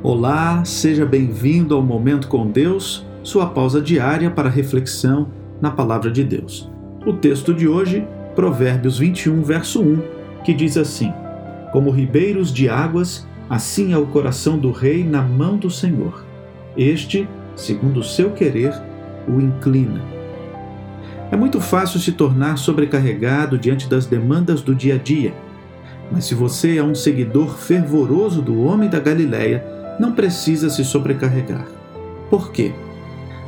Olá, seja bem-vindo ao Momento com Deus, sua pausa diária para reflexão na Palavra de Deus. O texto de hoje, Provérbios 21, verso 1, que diz assim: Como ribeiros de águas, assim é o coração do rei na mão do Senhor. Este, segundo o seu querer, o inclina. É muito fácil se tornar sobrecarregado diante das demandas do dia a dia. Mas se você é um seguidor fervoroso do homem da Galileia, não precisa se sobrecarregar. Por quê?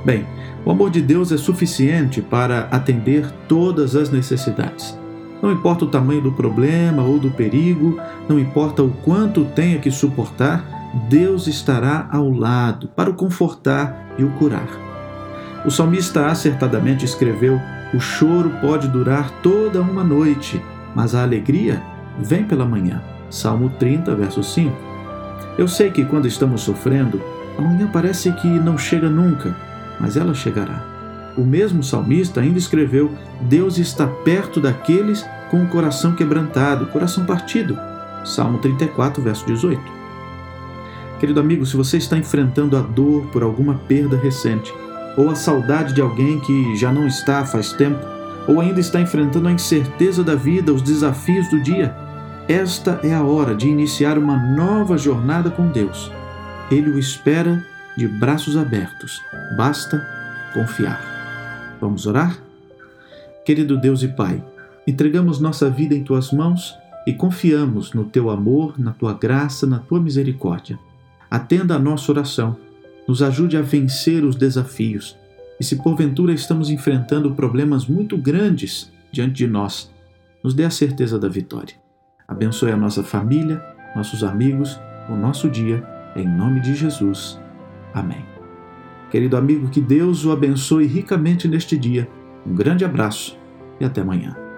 Bem, o amor de Deus é suficiente para atender todas as necessidades. Não importa o tamanho do problema ou do perigo, não importa o quanto tenha que suportar, Deus estará ao lado para o confortar e o curar. O salmista acertadamente escreveu: O choro pode durar toda uma noite, mas a alegria vem pela manhã. Salmo 30, verso 5. Eu sei que quando estamos sofrendo, amanhã parece que não chega nunca, mas ela chegará. O mesmo salmista ainda escreveu: Deus está perto daqueles com o coração quebrantado, coração partido. Salmo 34, verso 18. Querido amigo, se você está enfrentando a dor por alguma perda recente, ou a saudade de alguém que já não está faz tempo, ou ainda está enfrentando a incerteza da vida, os desafios do dia, esta é a hora de iniciar uma nova jornada com Deus. Ele o espera de braços abertos. Basta confiar. Vamos orar? Querido Deus e Pai, entregamos nossa vida em tuas mãos e confiamos no teu amor, na tua graça, na tua misericórdia. Atenda a nossa oração, nos ajude a vencer os desafios. E se porventura estamos enfrentando problemas muito grandes diante de nós, nos dê a certeza da vitória. Abençoe a nossa família, nossos amigos, o nosso dia, em nome de Jesus. Amém. Querido amigo, que Deus o abençoe ricamente neste dia. Um grande abraço e até amanhã.